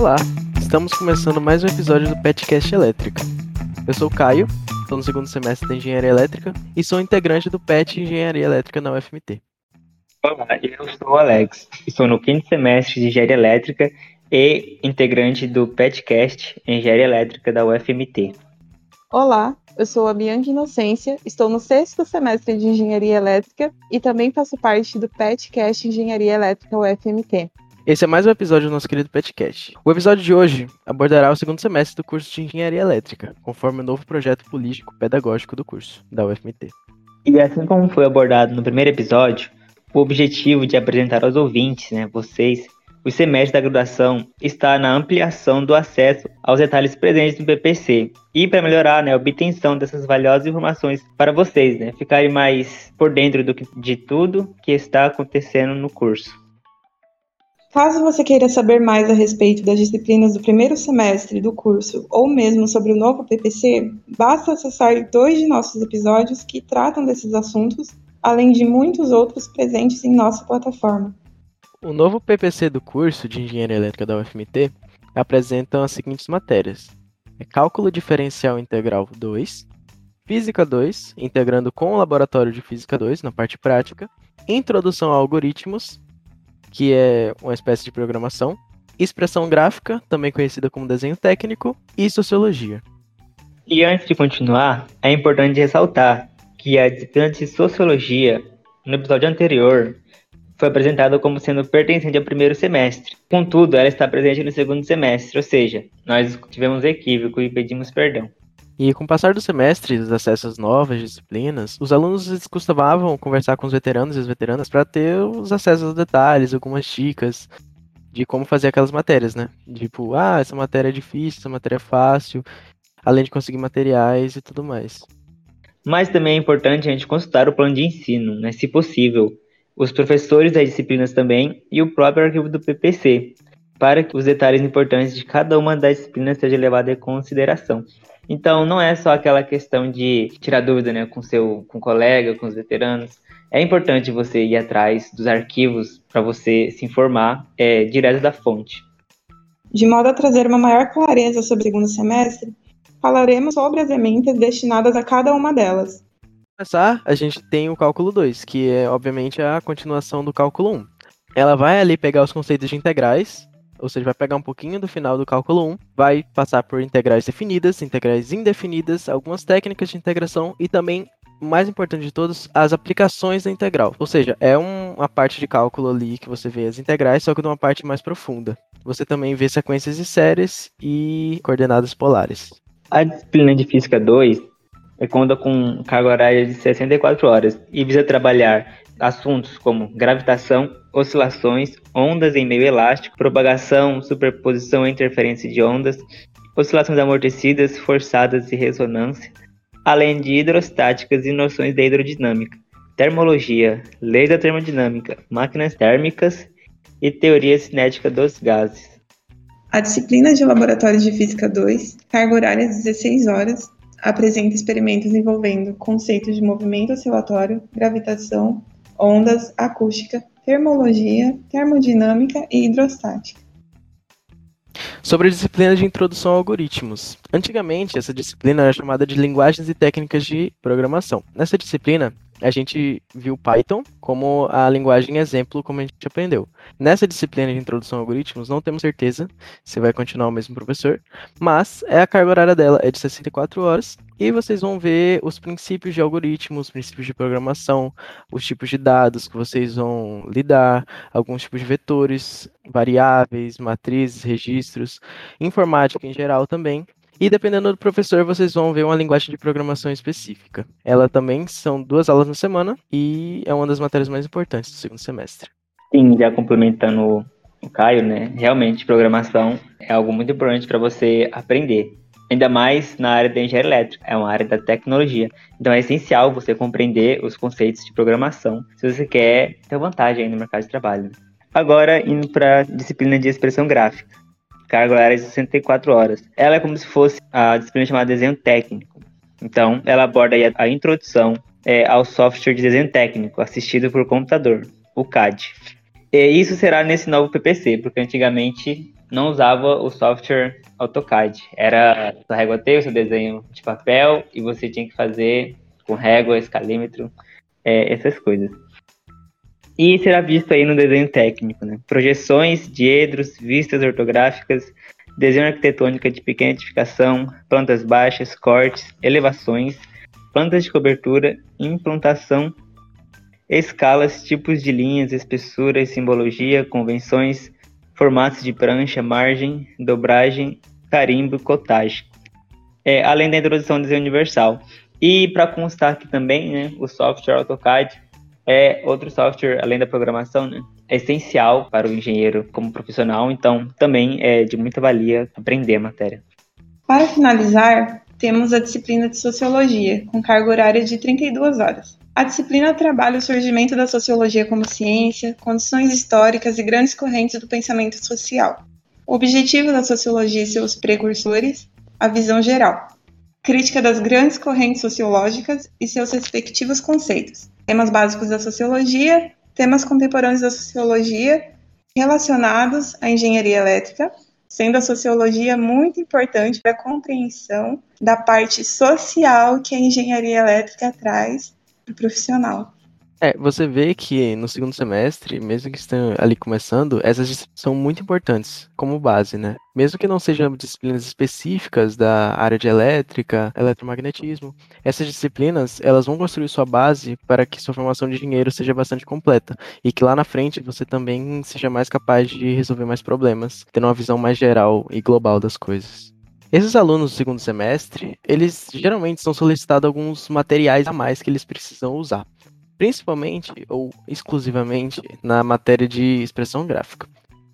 Olá, estamos começando mais um episódio do Petcast Elétrica. Eu sou o Caio, estou no segundo semestre de Engenharia Elétrica e sou integrante do PET Engenharia Elétrica na UFMT. Olá, eu sou o Alex, estou no quinto semestre de Engenharia Elétrica e integrante do PETcast Engenharia Elétrica da UFMT. Olá, eu sou a Bianca Inocência, estou no sexto semestre de Engenharia Elétrica e também faço parte do PETcast Engenharia Elétrica UFMT. Esse é mais um episódio do nosso querido Petcast. O episódio de hoje abordará o segundo semestre do curso de Engenharia Elétrica, conforme o novo projeto político-pedagógico do curso, da UFMT. E assim como foi abordado no primeiro episódio, o objetivo de apresentar aos ouvintes, né, vocês, o semestre da graduação está na ampliação do acesso aos detalhes presentes no PPC e para melhorar né, a obtenção dessas valiosas informações para vocês, né, ficarem mais por dentro do de tudo que está acontecendo no curso. Caso você queira saber mais a respeito das disciplinas do primeiro semestre do curso ou mesmo sobre o novo PPC, basta acessar dois de nossos episódios que tratam desses assuntos, além de muitos outros presentes em nossa plataforma. O novo PPC do curso de Engenharia Elétrica da UFMT apresenta as seguintes matérias: é Cálculo Diferencial Integral 2, Física 2, integrando com o Laboratório de Física 2 na parte prática, Introdução a Algoritmos, que é uma espécie de programação, Expressão Gráfica, também conhecida como desenho técnico, e Sociologia. E antes de continuar, é importante ressaltar que a disciplina de Sociologia, no episódio anterior, foi apresentada como sendo pertencente ao primeiro semestre. Contudo, ela está presente no segundo semestre, ou seja, nós tivemos equívoco e pedimos perdão. E com o passar do semestre, os acessos novas disciplinas, os alunos costumavam conversar com os veteranos e as veteranas para ter os acessos aos detalhes, algumas dicas de como fazer aquelas matérias, né? Tipo, ah, essa matéria é difícil, essa matéria é fácil, além de conseguir materiais e tudo mais. Mas também é importante a gente consultar o plano de ensino, né, se possível, os professores das disciplinas também e o próprio arquivo do PPC, para que os detalhes importantes de cada uma das disciplinas sejam levados em consideração. Então, não é só aquela questão de tirar dúvida né, com seu com o colega, com os veteranos. É importante você ir atrás dos arquivos para você se informar é, direto da fonte. De modo a trazer uma maior clareza sobre o segundo semestre, falaremos sobre as emendas destinadas a cada uma delas, começar, a gente tem o cálculo 2, que é obviamente a continuação do cálculo 1. Ela vai ali pegar os conceitos de integrais, ou seja, vai pegar um pouquinho do final do cálculo 1, vai passar por integrais definidas, integrais indefinidas, algumas técnicas de integração e também, mais importante de todos, as aplicações da integral. Ou seja, é um, uma parte de cálculo ali que você vê as integrais, só que de uma parte mais profunda. Você também vê sequências de séries e coordenadas polares. A disciplina de Física 2 conta com carga horária de 64 horas e visa trabalhar assuntos como gravitação, oscilações, ondas em meio elástico, propagação, superposição e interferência de ondas, oscilações amortecidas, forçadas e ressonância, além de hidrostáticas e noções da hidrodinâmica, termologia, leis da termodinâmica, máquinas térmicas e teoria cinética dos gases. A disciplina de Laboratório de Física 2, carga horária 16 horas, apresenta experimentos envolvendo conceitos de movimento oscilatório, gravitação, ondas, acústica, termologia, termodinâmica e hidrostática. Sobre a disciplina de introdução a algoritmos. Antigamente, essa disciplina era chamada de linguagens e técnicas de programação. Nessa disciplina, a gente viu Python como a linguagem exemplo, como a gente aprendeu. Nessa disciplina de introdução a algoritmos, não temos certeza se vai continuar o mesmo professor, mas é a carga horária dela é de 64 horas e vocês vão ver os princípios de algoritmos, os princípios de programação, os tipos de dados que vocês vão lidar, alguns tipos de vetores, variáveis, matrizes, registros, informática em geral também, e dependendo do professor, vocês vão ver uma linguagem de programação específica. Ela também são duas aulas na semana e é uma das matérias mais importantes do segundo semestre. Sim, já complementando o Caio, né? Realmente, programação é algo muito importante para você aprender. Ainda mais na área da engenharia elétrica, é uma área da tecnologia. Então é essencial você compreender os conceitos de programação se você quer ter vantagem no mercado de trabalho. Agora, indo para a disciplina de expressão gráfica carga horária de 64 horas. Ela é como se fosse a disciplina chamada desenho técnico. Então, ela aborda a, introdução é, ao software de desenho técnico assistido por computador, o CAD. E isso será nesse novo PPC, porque antigamente não usava o software AutoCAD. Era sua régua T, o seu desenho de papel, e você tinha que fazer com régua, escalímetro, é, essas coisas. E será visto aí no desenho técnico, né? Projeções, diedros, vistas ortográficas, desenho arquitetônica de pequena edificação, plantas baixas, cortes, elevações, plantas de cobertura, implantação, escalas, tipos de linhas, espessuras, simbologia, convenções, formatos de prancha, margem, dobragem, carimbo, cotagem. É, além da introdução do desenho universal. E para constar aqui também, né, o software AutoCAD é outro software, além da programação, né, é essencial para o engenheiro como profissional, então também é de muita valia aprender a matéria. Para finalizar, temos a disciplina de Sociologia, com carga horária de 32 horas. A disciplina trabalha o surgimento da sociologia como ciência, condições históricas e grandes correntes do pensamento social. O objetivo da sociologia e seus precursores, a visão geral, crítica das grandes correntes sociológicas e seus respectivos conceitos, temas básicos da sociologia, temas contemporâneos da sociologia relacionados à engenharia elétrica, sendo a sociologia muito importante para a compreensão da parte social que a engenharia elétrica traz para o profissional. É, você vê que no segundo semestre, mesmo que estejam ali começando, essas disciplinas são muito importantes como base, né? Mesmo que não sejam disciplinas específicas da área de elétrica, eletromagnetismo, essas disciplinas, elas vão construir sua base para que sua formação de engenheiro seja bastante completa e que lá na frente você também seja mais capaz de resolver mais problemas, tendo uma visão mais geral e global das coisas. Esses alunos do segundo semestre, eles geralmente são solicitados alguns materiais a mais que eles precisam usar principalmente ou exclusivamente na matéria de expressão gráfica.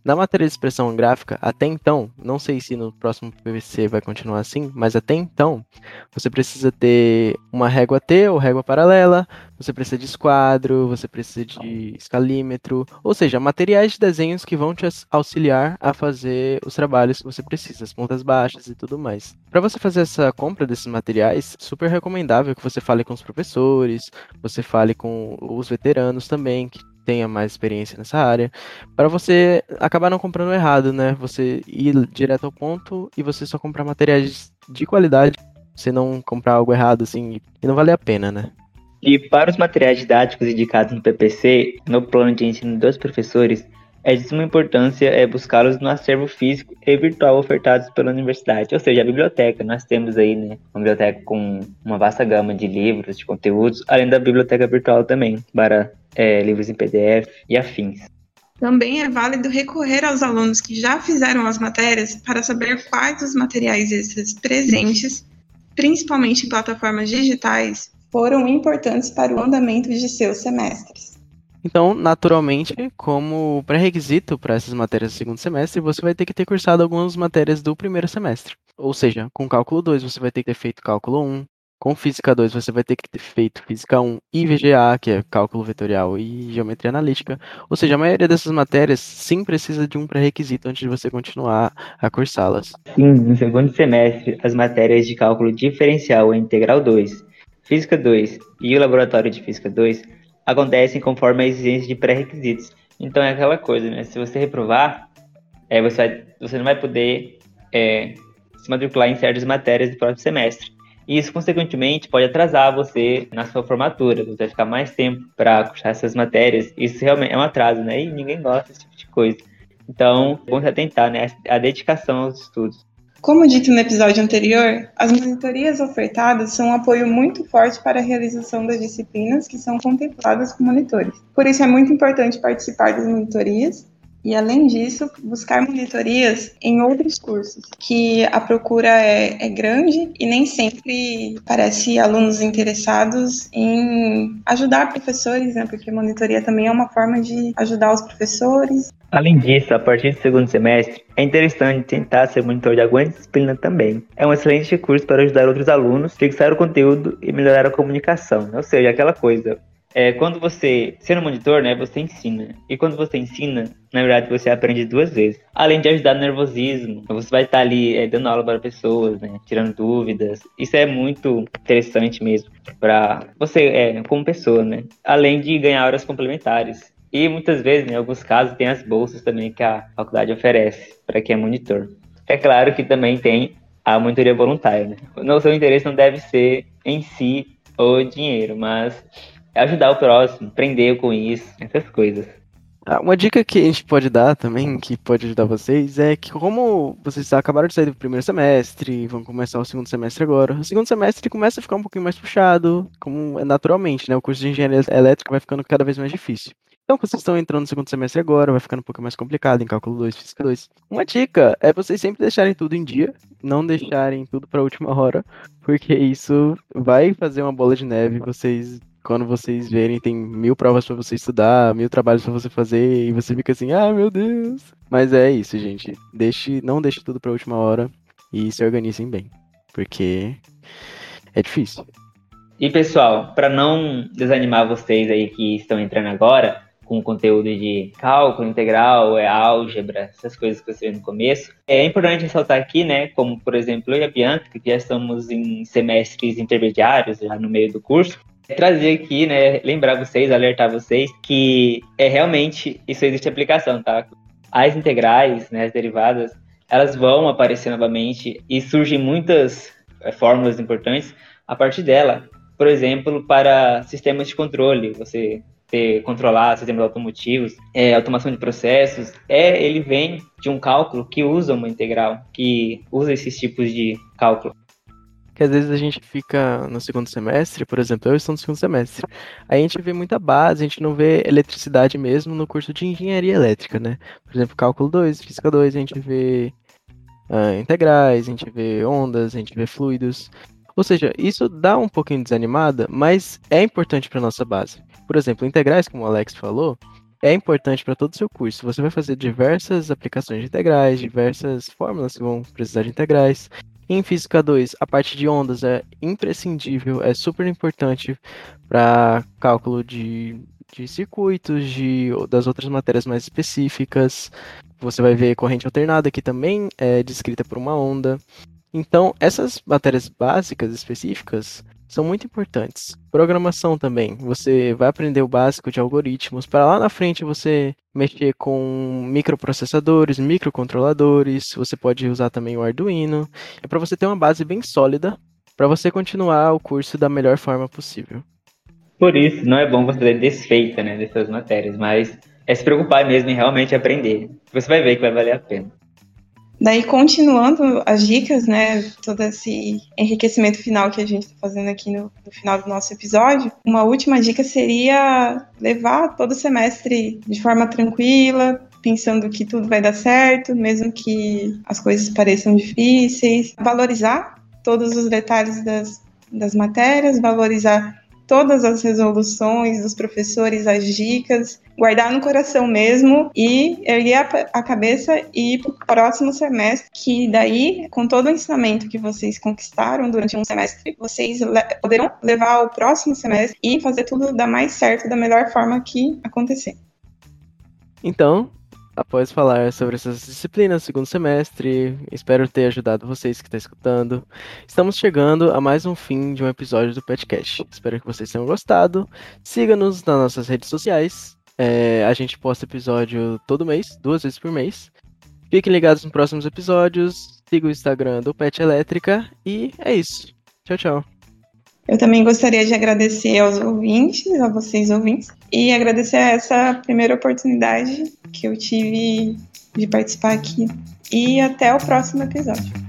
Na matéria de expressão gráfica, até então, não sei se no próximo PVC vai continuar assim, mas até então, você precisa ter uma régua T ou régua paralela, você precisa de esquadro, você precisa de escalímetro, ou seja, materiais de desenhos que vão te auxiliar a fazer os trabalhos que você precisa, as pontas baixas e tudo mais. Para você fazer essa compra desses materiais, super recomendável que você fale com os professores, você fale com os veteranos também, que tenha mais experiência nessa área, para você acabar não comprando errado, né? Você ir direto ao ponto e você só comprar materiais de qualidade, você não comprar algo errado assim e não vale a pena, né? E para os materiais didáticos indicados no PPC, no plano de ensino dos professores, é de suma importância é buscá-los no acervo físico e virtual ofertados pela universidade, ou seja, a biblioteca. Nós temos aí né, uma biblioteca com uma vasta gama de livros, de conteúdos, além da biblioteca virtual também, para é, livros em PDF e afins. Também é válido recorrer aos alunos que já fizeram as matérias para saber quais os materiais extras presentes, principalmente em plataformas digitais, foram importantes para o andamento de seus semestres. Então, naturalmente, como pré-requisito para essas matérias do segundo semestre, você vai ter que ter cursado algumas matérias do primeiro semestre. Ou seja, com cálculo 2 você vai ter que ter feito cálculo 1, com Física 2, você vai ter que ter feito Física 1 e VGA, que é cálculo vetorial e geometria analítica. Ou seja, a maioria dessas matérias sim precisa de um pré-requisito antes de você continuar a cursá-las. Sim, no segundo semestre, as matérias de cálculo diferencial e integral 2, Física 2 e o laboratório de Física 2 acontecem conforme a exigência de pré-requisitos. Então é aquela coisa, né? Se você reprovar, é, você, vai, você não vai poder é, se matricular em certas matérias do próximo semestre. E isso, consequentemente, pode atrasar você na sua formatura. Você vai ficar mais tempo para cursar essas matérias. Isso realmente é um atraso, né? E ninguém gosta desse tipo de coisa. Então, é bom se atentar, né? A dedicação aos estudos. Como dito no episódio anterior, as monitorias ofertadas são um apoio muito forte para a realização das disciplinas que são contempladas com monitores. Por isso é muito importante participar das monitorias e, além disso, buscar monitorias em outros cursos, que a procura é, é, grande e nem sempre parece alunos interessados em ajudar professores, né? Porque monitoria também é uma forma de ajudar os professores. Além disso, a partir do segundo semestre, é interessante tentar ser monitor de alguma disciplina também. É um excelente recurso para ajudar outros alunos, fixar o conteúdo e melhorar a comunicação. Ou seja, aquela coisa, é, quando você, sendo monitor, né, você ensina. E quando você ensina, na verdade, você aprende duas vezes. Além de ajudar no nervosismo, você vai estar ali é, dando aula para pessoas, né, tirando dúvidas. Isso é muito interessante mesmo para você, é, como pessoa, né. Além de ganhar horas complementares. E muitas vezes, em alguns casos, tem as bolsas também que a faculdade oferece para quem é monitor. É claro que também tem a monitoria voluntária. Né? O seu interesse não deve ser em si o dinheiro, mas ajudar o próximo, aprender com isso, essas coisas. Ah, uma dica que a gente pode dar também, que pode ajudar vocês, é que como vocês acabaram de sair do primeiro semestre, vão começar o segundo semestre agora, o segundo semestre começa a ficar um pouquinho mais puxado, como é naturalmente, né? O curso de engenharia elétrica vai ficando cada vez mais difícil. Então, vocês estão entrando no segundo semestre agora, vai ficando um pouco mais complicado em cálculo 2, física 2. Uma dica é vocês sempre deixarem tudo em dia, não deixarem tudo para a última hora, porque isso vai fazer uma bola de neve, vocês quando vocês verem, tem mil provas para você estudar, mil trabalhos para você fazer, e você fica assim, ah, meu Deus. Mas é isso, gente. Deixe, não deixe tudo pra última hora e se organizem bem, porque é difícil. E pessoal, para não desanimar vocês aí que estão entrando agora com conteúdo de cálculo integral, é álgebra, essas coisas que você vê no começo, é importante ressaltar aqui, né, como por exemplo eu e a Bianca, que já estamos em semestres intermediários, já no meio do curso, trazer aqui, né, lembrar vocês, alertar vocês que é realmente isso existe aplicação, tá? As integrais, né, as derivadas, elas vão aparecer novamente e surgem muitas é, fórmulas importantes a partir dela. Por exemplo, para sistemas de controle, você ter, controlar sistemas automotivos, é, automação de processos, é, ele vem de um cálculo que usa uma integral, que usa esses tipos de cálculo que às vezes a gente fica no segundo semestre, por exemplo, eu estou no segundo semestre, aí a gente vê muita base, a gente não vê eletricidade mesmo no curso de engenharia elétrica, né? Por exemplo, cálculo 2, física 2, a gente vê uh, integrais, a gente vê ondas, a gente vê fluidos. Ou seja, isso dá um pouquinho desanimada, mas é importante para nossa base. Por exemplo, integrais, como o Alex falou, é importante para todo o seu curso. Você vai fazer diversas aplicações de integrais, diversas fórmulas que vão precisar de integrais. Em Física 2, a parte de ondas é imprescindível, é super importante para cálculo de, de circuitos, de, das outras matérias mais específicas. Você vai ver corrente alternada, que também é descrita por uma onda. Então, essas matérias básicas específicas são muito importantes. Programação também. Você vai aprender o básico de algoritmos para lá na frente você mexer com microprocessadores, microcontroladores. Você pode usar também o Arduino. É para você ter uma base bem sólida para você continuar o curso da melhor forma possível. Por isso, não é bom você ter desfeita né, dessas matérias, mas é se preocupar mesmo em realmente aprender. Você vai ver que vai valer a pena. Daí, continuando as dicas, né, todo esse enriquecimento final que a gente está fazendo aqui no, no, final do nosso episódio, uma última dica seria levar todo o semestre de forma tranquila, pensando que tudo vai dar certo, mesmo que as coisas pareçam difíceis, valorizar todos os detalhes das, das matérias, valorizar todas as resoluções dos professores, as dicas, guardar no coração mesmo e erguer a, a cabeça e ir para o próximo semestre, que daí, com todo o ensinamento que vocês conquistaram durante um semestre, vocês le poderão levar ao próximo semestre e fazer tudo dar mais certo da melhor forma que acontecer. Então, após falar sobre essas disciplinas do segundo semestre. Espero ter ajudado vocês que estão escutando. Estamos chegando a mais um fim de um episódio do podcast. Espero que vocês tenham gostado. Siga-nos nas nossas redes sociais. É, a gente posta episódio todo mês, duas vezes por mês. Fiquem ligados nos próximos episódios. Siga o Instagram do Pet Elétrica. E é isso. Tchau, tchau. Eu também gostaria de agradecer aos ouvintes, a vocês ouvintes, e agradecer essa primeira oportunidade que eu tive de participar aqui. E até o próximo episódio.